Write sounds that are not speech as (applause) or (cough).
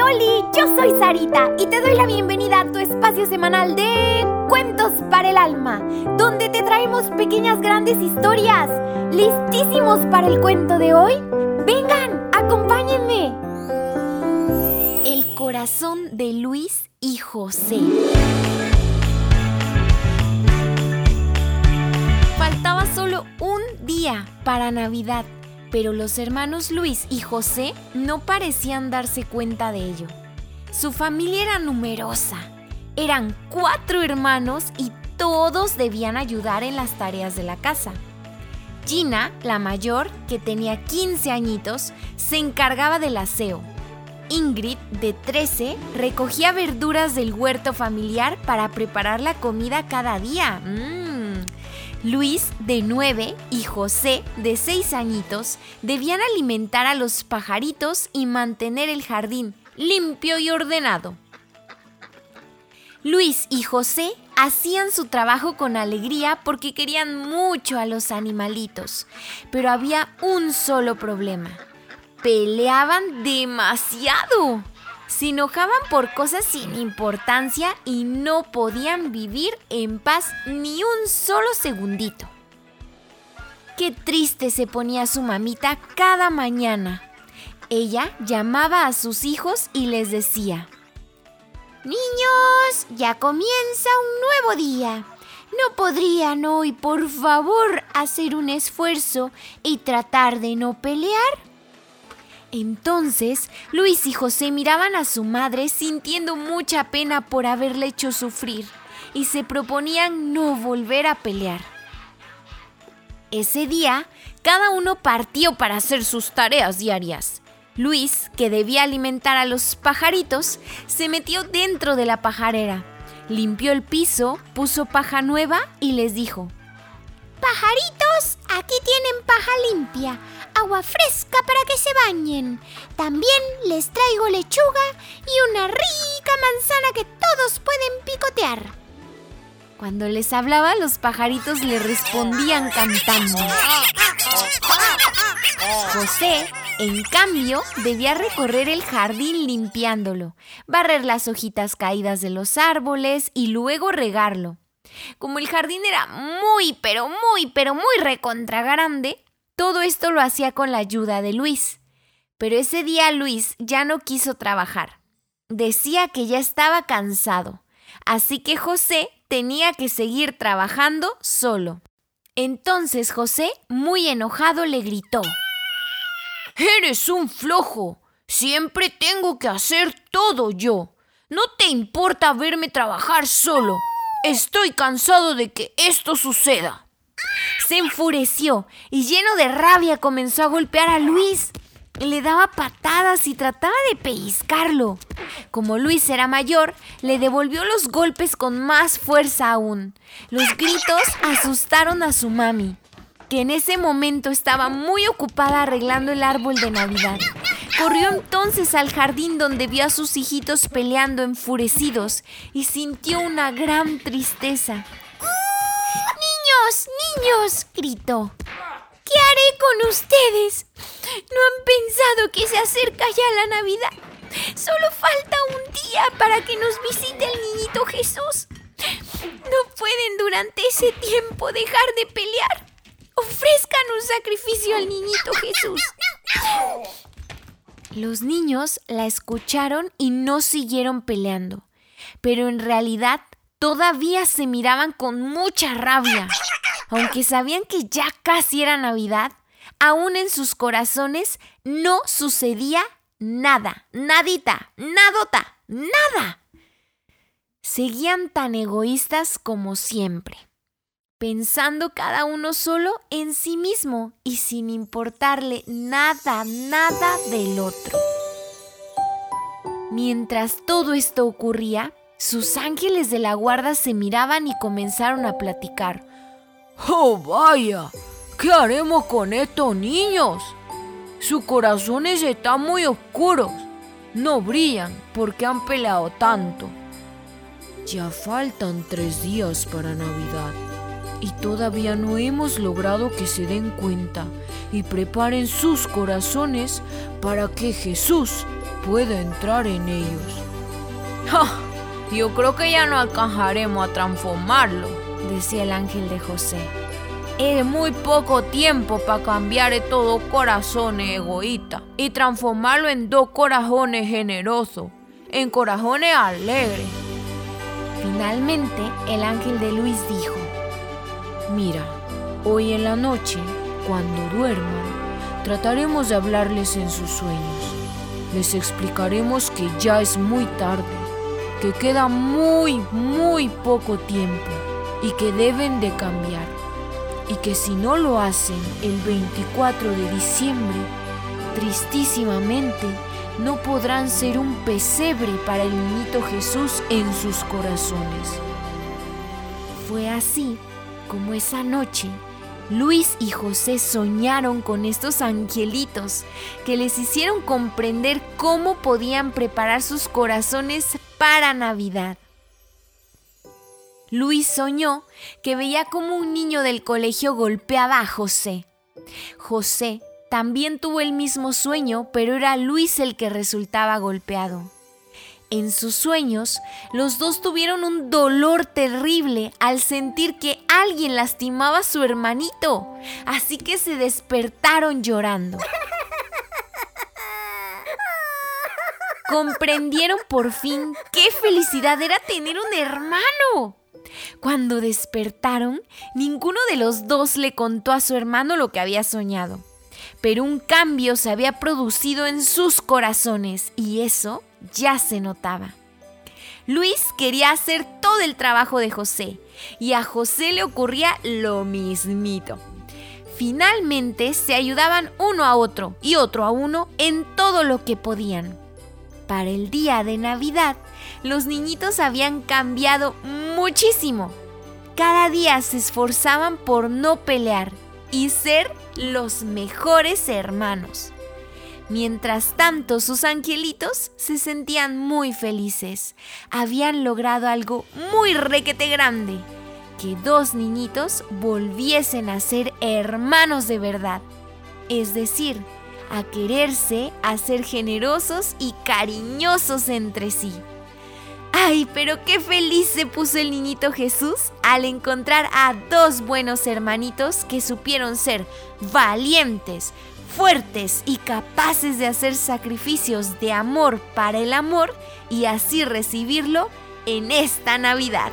Yo soy Sarita y te doy la bienvenida a tu espacio semanal de Cuentos para el Alma, donde te traemos pequeñas grandes historias. ¿Listísimos para el cuento de hoy? ¡Vengan, acompáñenme! El corazón de Luis y José. Faltaba solo un día para Navidad pero los hermanos Luis y José no parecían darse cuenta de ello. Su familia era numerosa. Eran cuatro hermanos y todos debían ayudar en las tareas de la casa. Gina, la mayor, que tenía 15 añitos, se encargaba del aseo. Ingrid, de 13, recogía verduras del huerto familiar para preparar la comida cada día. ¡Mmm! Luis, de 9, y José, de 6 añitos, debían alimentar a los pajaritos y mantener el jardín limpio y ordenado. Luis y José hacían su trabajo con alegría porque querían mucho a los animalitos, pero había un solo problema. Peleaban demasiado se enojaban por cosas sin importancia y no podían vivir en paz ni un solo segundito. Qué triste se ponía su mamita cada mañana. Ella llamaba a sus hijos y les decía, Niños, ya comienza un nuevo día. ¿No podrían hoy, por favor, hacer un esfuerzo y tratar de no pelear? Entonces, Luis y José miraban a su madre sintiendo mucha pena por haberle hecho sufrir y se proponían no volver a pelear. Ese día, cada uno partió para hacer sus tareas diarias. Luis, que debía alimentar a los pajaritos, se metió dentro de la pajarera, limpió el piso, puso paja nueva y les dijo, Pajaritos, aquí tienen paja limpia agua fresca para que se bañen. También les traigo lechuga y una rica manzana que todos pueden picotear. Cuando les hablaba, los pajaritos le respondían cantando. José, en cambio, debía recorrer el jardín limpiándolo, barrer las hojitas caídas de los árboles y luego regarlo. Como el jardín era muy, pero muy, pero muy recontra grande, todo esto lo hacía con la ayuda de Luis. Pero ese día Luis ya no quiso trabajar. Decía que ya estaba cansado. Así que José tenía que seguir trabajando solo. Entonces José, muy enojado, le gritó. Eres un flojo. Siempre tengo que hacer todo yo. No te importa verme trabajar solo. Estoy cansado de que esto suceda. Se enfureció y lleno de rabia comenzó a golpear a Luis. Le daba patadas y trataba de pellizcarlo. Como Luis era mayor, le devolvió los golpes con más fuerza aún. Los gritos asustaron a su mami, que en ese momento estaba muy ocupada arreglando el árbol de Navidad. Corrió entonces al jardín donde vio a sus hijitos peleando enfurecidos y sintió una gran tristeza. ¡Niños! ¡Niños! gritó. ¿Qué haré con ustedes? ¿No han pensado que se acerca ya la Navidad? Solo falta un día para que nos visite el niñito Jesús. No pueden durante ese tiempo dejar de pelear. Ofrezcan un sacrificio al niñito Jesús. Los niños la escucharon y no siguieron peleando, pero en realidad todavía se miraban con mucha rabia. Aunque sabían que ya casi era Navidad, aún en sus corazones no sucedía nada, nadita, nadota, nada. Seguían tan egoístas como siempre, pensando cada uno solo en sí mismo y sin importarle nada, nada del otro. Mientras todo esto ocurría, sus ángeles de la guarda se miraban y comenzaron a platicar. ¡Oh, vaya! ¿Qué haremos con estos niños? Sus corazones están muy oscuros. No brillan porque han peleado tanto. Ya faltan tres días para Navidad y todavía no hemos logrado que se den cuenta y preparen sus corazones para que Jesús puede entrar en ellos. ¡Ja! (laughs) Yo creo que ya no alcanzaremos a transformarlo, decía el ángel de José. Es muy poco tiempo para cambiar de todo corazón egoísta y transformarlo en dos corazones generosos, en corazones alegres. Finalmente, el ángel de Luis dijo, Mira, hoy en la noche, cuando duerman, trataremos de hablarles en sus sueños. Les explicaremos que ya es muy tarde que queda muy, muy poco tiempo y que deben de cambiar. Y que si no lo hacen el 24 de diciembre, tristísimamente no podrán ser un pesebre para el niñito Jesús en sus corazones. Fue así como esa noche Luis y José soñaron con estos angelitos que les hicieron comprender cómo podían preparar sus corazones para Navidad. Luis soñó que veía como un niño del colegio golpeaba a José. José también tuvo el mismo sueño, pero era Luis el que resultaba golpeado. En sus sueños, los dos tuvieron un dolor terrible al sentir que alguien lastimaba a su hermanito, así que se despertaron llorando. Comprendieron por fin qué felicidad era tener un hermano. Cuando despertaron, ninguno de los dos le contó a su hermano lo que había soñado. Pero un cambio se había producido en sus corazones y eso ya se notaba. Luis quería hacer todo el trabajo de José y a José le ocurría lo mismito. Finalmente se ayudaban uno a otro y otro a uno en todo lo que podían. Para el día de Navidad, los niñitos habían cambiado muchísimo. Cada día se esforzaban por no pelear y ser los mejores hermanos. Mientras tanto, sus angelitos se sentían muy felices. Habían logrado algo muy requete grande. Que dos niñitos volviesen a ser hermanos de verdad. Es decir, a quererse, a ser generosos y cariñosos entre sí. ¡Ay, pero qué feliz se puso el niñito Jesús al encontrar a dos buenos hermanitos que supieron ser valientes, fuertes y capaces de hacer sacrificios de amor para el amor y así recibirlo en esta Navidad.